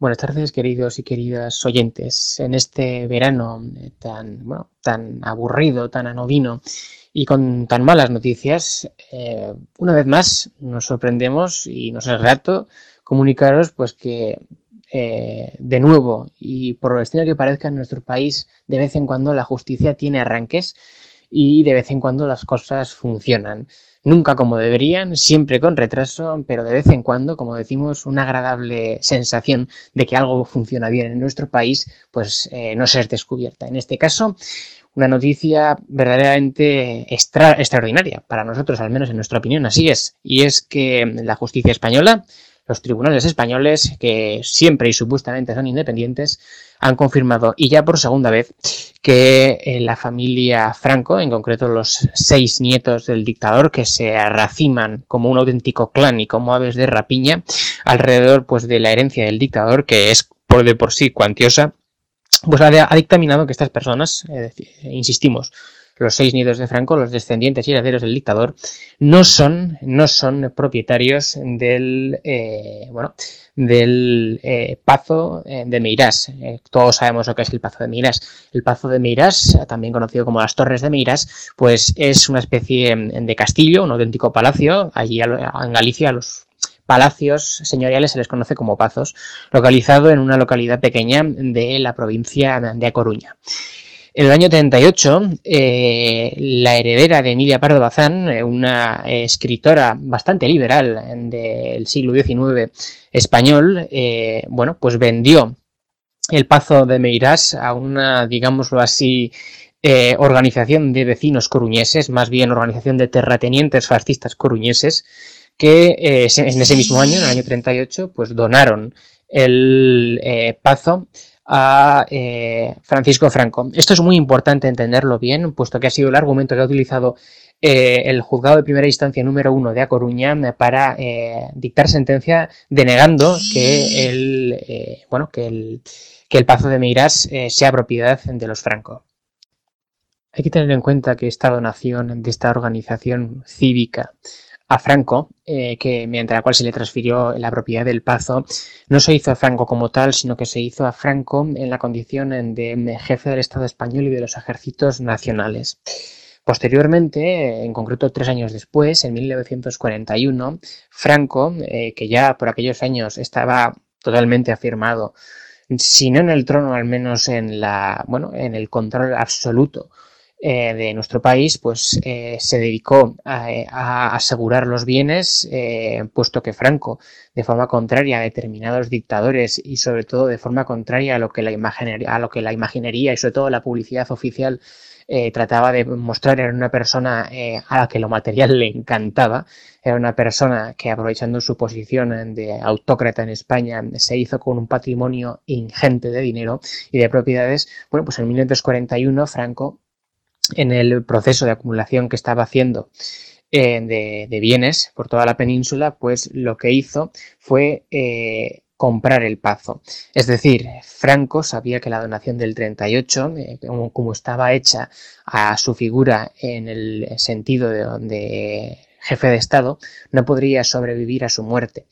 Buenas tardes, queridos y queridas oyentes. En este verano eh, tan, bueno, tan aburrido, tan anodino y con tan malas noticias, eh, una vez más nos sorprendemos y nos es grato comunicaros pues que eh, de nuevo y por lo extraño que parezca en nuestro país, de vez en cuando la justicia tiene arranques y de vez en cuando las cosas funcionan nunca como deberían, siempre con retraso, pero de vez en cuando, como decimos, una agradable sensación de que algo funciona bien en nuestro país, pues eh, no ser descubierta. En este caso, una noticia verdaderamente extraordinaria, para nosotros, al menos en nuestra opinión, así es, y es que la justicia española los tribunales españoles, que siempre y supuestamente son independientes, han confirmado, y ya por segunda vez, que eh, la familia Franco, en concreto los seis nietos del dictador, que se raciman como un auténtico clan y como aves de rapiña, alrededor pues, de la herencia del dictador, que es por de por sí cuantiosa, pues ha, dictaminado que estas personas, insistimos, los seis nidos de Franco, los descendientes y herederos del dictador, no son, no son propietarios del, eh, bueno, del eh, Pazo eh, de Meirás. todos sabemos lo que es el Pazo de Meirás. El Pazo de Meirás, también conocido como las Torres de Meirás, pues es una especie de castillo, un auténtico palacio. Allí en Galicia los palacios señoriales se les conoce como pazos, localizado en una localidad pequeña de la provincia de A Coruña. En el año 38, eh, la heredera de Emilia Pardo Bazán, eh, una escritora bastante liberal del siglo XIX español, eh, bueno, pues vendió el Pazo de Meirás a una, digámoslo así, organización de vecinos coruñeses, más bien organización de terratenientes fascistas coruñeses, que en ese mismo año, en el año 38, pues donaron el Pazo a eh, Francisco Franco. Esto es muy importante entenderlo bien, puesto que ha sido el argumento que ha utilizado eh, el juzgado de primera instancia número uno de A Coruña para eh, dictar sentencia denegando que el, bueno, que el, que el Pazo de Meirás sea propiedad de los Franco. Hay que tener en cuenta que esta donación de esta organización cívica a Franco, eh, que mediante la cual se le transfirió la propiedad del Pazo, no se hizo a Franco como tal, sino que se hizo a Franco en la condición de jefe del Estado español y de los ejércitos nacionales. Posteriormente, en concreto tres años después, en 1941, Franco, eh, que ya por aquellos años estaba totalmente afirmado, si no en el trono, al menos en la, bueno, en el control absoluto eh, de nuestro país, pues eh, se dedicó a, asegurar los bienes, eh, puesto que Franco, de forma contraria a determinados dictadores y sobre todo de forma contraria a lo que la imaginería, a lo que la imaginería y sobre todo la publicidad oficial trataba de mostrar, era una persona a la que lo material le encantaba, era una persona que aprovechando su posición de autócrata en España se hizo con un patrimonio ingente de dinero y de propiedades. Bueno, pues en 1941 Franco en el proceso de acumulación que estaba haciendo eh, de, bienes por toda la península, pues lo que hizo fue eh, comprar el Pazo. Es decir, Franco sabía que la donación del 38, eh, como, estaba hecha a su figura en el sentido de, de jefe de Estado, no podría sobrevivir a su muerte.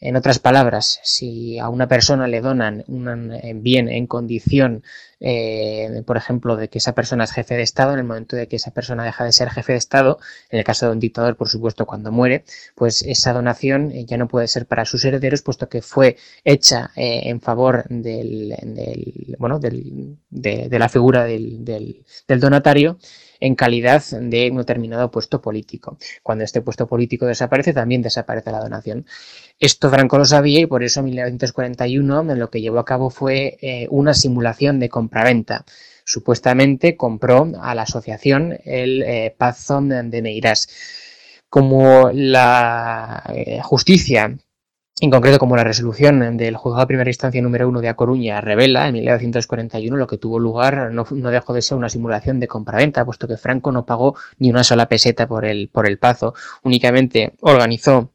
En otras palabras, si a una persona le donan un bien en condición, eh, por ejemplo, de que esa persona es jefe de Estado, en el momento de que esa persona deja de ser jefe de Estado, en el caso de un dictador, por supuesto, cuando muere, pues esa donación eh, ya no puede ser para sus herederos, puesto que fue hecha en favor del, bueno, del, de, la figura del, del donatario en calidad de un determinado puesto político. Cuando este puesto político desaparece, también desaparece la donación. Esto Franco lo sabía y por eso en 1941 lo que llevó a cabo fue eh, una simulación de compraventa. Supuestamente compró a la asociación el eh, Pazón de Meirás. Como la eh, justicia en concreto, como la resolución del juzgado de primera instancia número uno de A Coruña revela, en 1941 lo que tuvo lugar no, dejó de ser una simulación de compraventa, puesto que Franco no pagó ni una sola peseta por el, por el pazo, únicamente organizó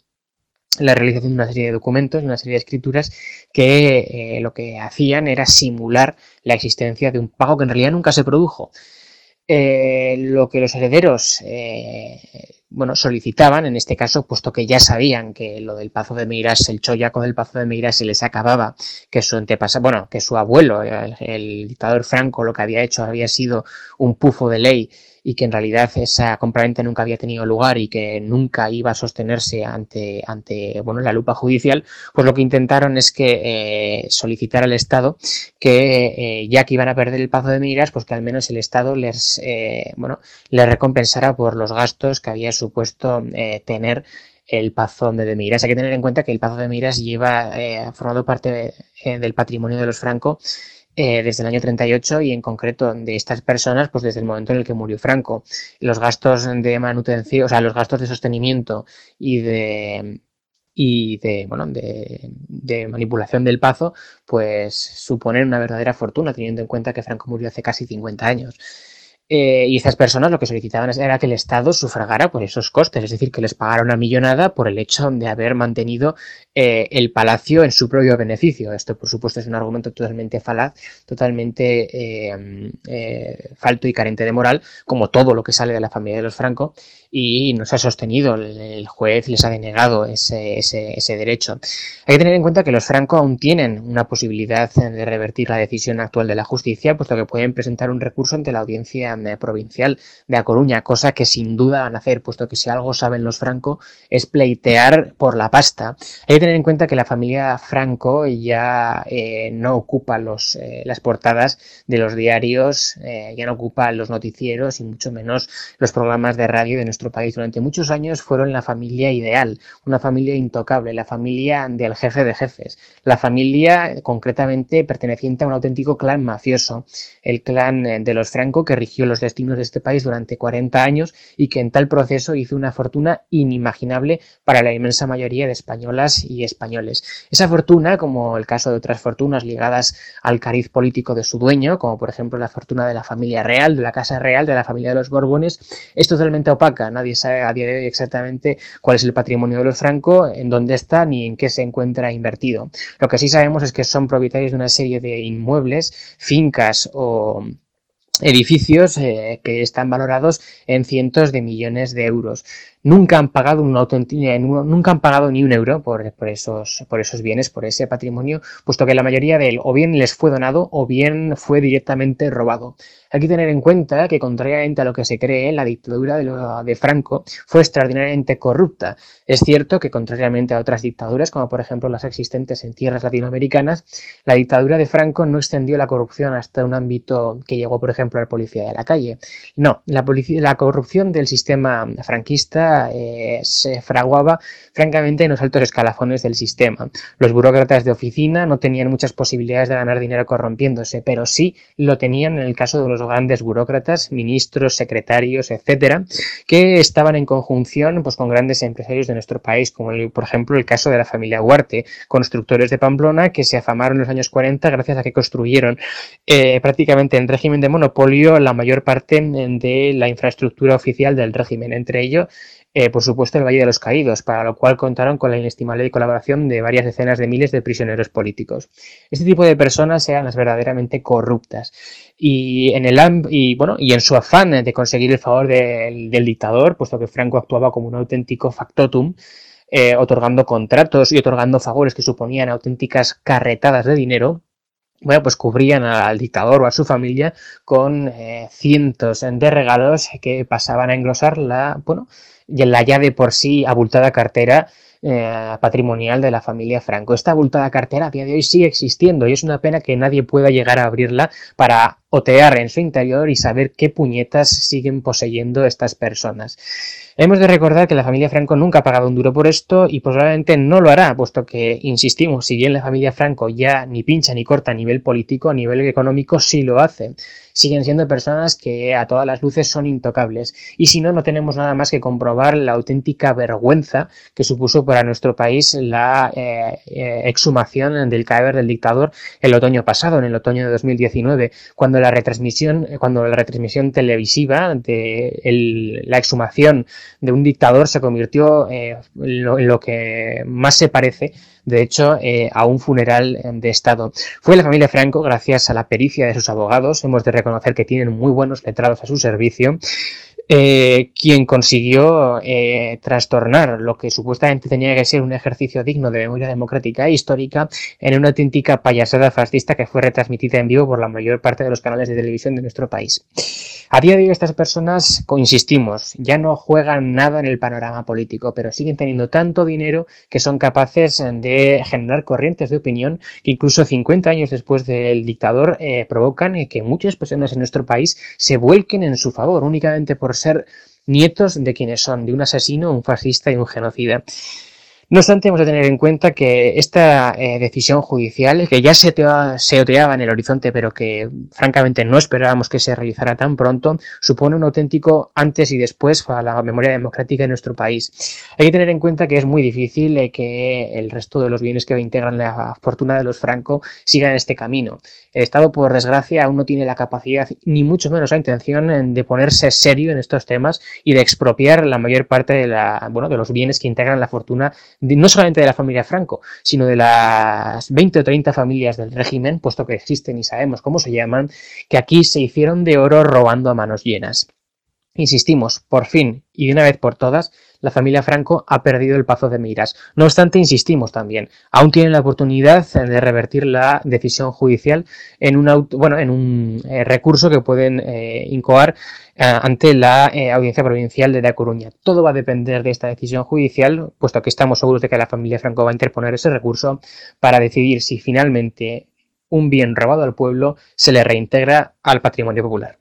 la realización de una serie de documentos, una serie de escrituras que eh, lo que hacían era simular la existencia de un pago que en realidad nunca se produjo. Eh, lo que los herederos eh, bueno, solicitaban, en este caso, puesto que ya sabían que lo del Pazo de Meiras, el chollaco del Pazo de Meiras se les acababa, que su antepasado, bueno, que su abuelo, el dictador Franco, lo que había hecho había sido un pufo de ley y que en realidad esa compraventa nunca había tenido lugar y que nunca iba a sostenerse ante, ante bueno, la lupa judicial, pues lo que intentaron es que eh, solicitar al Estado que eh, ya que iban a perder el Pazo de Miras, pues que al menos el Estado les, eh, bueno, les recompensara por los gastos que había supuesto tener el Pazo de Miras. Hay que tener en cuenta que el Pazo de Miras lleva formado parte del patrimonio de los Franco eh, desde el año 38 y en concreto de estas personas, pues desde el momento en el que murió Franco. Los gastos de manutención, o sea, los gastos de sostenimiento y de y de, bueno, de, de, manipulación del pazo, pues suponen una verdadera fortuna, teniendo en cuenta que Franco murió hace casi 50 años. Eh, y estas personas lo que solicitaban era que el Estado sufragara por esos costes, es decir, que les pagara una millonada por el hecho de haber mantenido eh, el palacio en su propio beneficio. Esto, por supuesto, es un argumento totalmente falaz, totalmente eh, falto y carente de moral, como todo lo que sale de la familia de los Franco, y no se ha sostenido. El juez les ha denegado ese, ese, ese derecho. Hay que tener en cuenta que los Franco aún tienen una posibilidad de revertir la decisión actual de la justicia, puesto que pueden presentar un recurso ante la audiencia provincial de A Coruña, cosa que sin duda van a hacer, puesto que si algo saben los Franco es pleitear por la pasta. Hay que tener en cuenta que la familia Franco ya eh, no ocupa los, eh, las portadas de los diarios, eh, ya no ocupa los noticieros y mucho menos los programas de radio de nuestro país. Durante muchos años fueron la familia ideal, una familia intocable, la familia del jefe de jefes, la familia concretamente perteneciente a un auténtico clan mafioso, el clan de los Franco que rigió los destinos de este país durante 40 años y que en tal proceso hizo una fortuna inimaginable para la inmensa mayoría de españolas y españoles. Esa fortuna, como el caso de otras fortunas ligadas al cariz político de su dueño, como por ejemplo la fortuna de la familia real, de la Casa Real, de la familia de los Borbones, es totalmente opaca. Nadie sabe a día de hoy exactamente cuál es el patrimonio de los Franco, en dónde está ni en qué se encuentra invertido. Lo que sí sabemos es que son propietarios de una serie de inmuebles, fincas o edificios eh, que están valorados en cientos de millones de euros nunca han pagado un nunca han pagado ni un euro por, por, esos, por esos bienes, por ese patrimonio, puesto que la mayoría de él o bien les fue donado o bien fue directamente robado. Hay que tener en cuenta que, contrariamente a lo que se cree, la dictadura de, de Franco fue extraordinariamente corrupta. Es cierto que, contrariamente a otras dictaduras, como por ejemplo las existentes en tierras latinoamericanas, la dictadura de Franco no extendió la corrupción hasta un ámbito que llegó, por ejemplo, a la policía de la calle. No, la, la corrupción del sistema franquista eh, se fraguaba francamente en los altos escalafones del sistema. Los burócratas de oficina no tenían muchas posibilidades de ganar dinero corrompiéndose, pero sí lo tenían en el caso de los grandes burócratas, ministros, secretarios, etcétera, que estaban en conjunción pues, con grandes empresarios de nuestro país, como por ejemplo el caso de la familia Huarte, constructores de Pamplona que se afamaron en los años 40 gracias a que construyeron eh, prácticamente en régimen de monopolio la mayor parte de la infraestructura oficial del régimen, entre ellos eh, por supuesto, el Valle de los Caídos, para lo cual contaron con la inestimable colaboración de varias decenas de miles de prisioneros políticos. Este tipo de personas eran las verdaderamente corruptas. Y en, el, y, bueno, y en su afán de conseguir el favor del, dictador, puesto que Franco actuaba como un auténtico factotum, eh, otorgando contratos y otorgando favores que suponían auténticas carretadas de dinero, bueno, pues cubrían al dictador o a su familia con eh, cientos de regalos que pasaban a engrosar la, bueno, y en la ya de por sí abultada cartera eh, patrimonial de la familia Franco. Esta abultada cartera a día de hoy sigue existiendo y es una pena que nadie pueda llegar a abrirla para otear en su interior y saber qué puñetas siguen poseyendo estas personas. Hemos de recordar que la familia Franco nunca ha pagado un duro por esto y probablemente no lo hará, puesto que, insistimos, si bien la familia Franco ya ni pincha ni corta a nivel político, a nivel económico sí lo hace. Siguen siendo personas que a todas las luces son intocables. Y si no, no tenemos nada más que comprobar la auténtica vergüenza que supuso para nuestro país la eh, eh, exhumación del cadáver del dictador el otoño pasado, en el otoño de 2019, cuando la retransmisión, cuando la retransmisión televisiva de la exhumación de un dictador se convirtió eh, en, lo, que más se parece, de hecho, eh, a un funeral de Estado. Fue la familia Franco, gracias a la pericia de sus abogados, hemos de reconocer que tienen muy buenos letrados a su servicio, eh, quien consiguió eh, trastornar lo que supuestamente tenía que ser un ejercicio digno de memoria democrática e histórica en una auténtica payasada fascista que fue retransmitida en vivo por la mayor parte de los canales de televisión de nuestro país. A día de hoy estas personas, insistimos, ya no juegan nada en el panorama político, pero siguen teniendo tanto dinero que son capaces de generar corrientes de opinión que incluso 50 años después del dictador eh, provocan que muchas personas en nuestro país se vuelquen en su favor únicamente por ser nietos de quienes son, de un asesino, un fascista y un genocida. No obstante, hemos de tener en cuenta que esta eh, decisión judicial, que ya se, oteaba en el horizonte, pero que francamente no esperábamos que se realizara tan pronto, supone un auténtico antes y después para la memoria democrática de nuestro país. Hay que tener en cuenta que es muy difícil eh, que el resto de los bienes que integran la fortuna de los Franco sigan este camino. El Estado, por desgracia, aún no tiene la capacidad, ni mucho menos la intención, de ponerse serio en estos temas y de expropiar la mayor parte de, la, bueno, de los bienes que integran la fortuna no solamente de la familia Franco, sino de las 20 o 30 familias del régimen, puesto que existen y sabemos cómo se llaman, que aquí se hicieron de oro robando a manos llenas. Insistimos, por fin y de una vez por todas, la familia Franco ha perdido el pazo de miras. No obstante, insistimos también, aún tienen la oportunidad de revertir la decisión judicial en un, bueno, en un eh, recurso que pueden eh, incoar eh, ante la Audiencia Provincial de La Coruña. Todo va a depender de esta decisión judicial, puesto que estamos seguros de que la familia Franco va a interponer ese recurso para decidir si finalmente un bien robado al pueblo se le reintegra al patrimonio popular.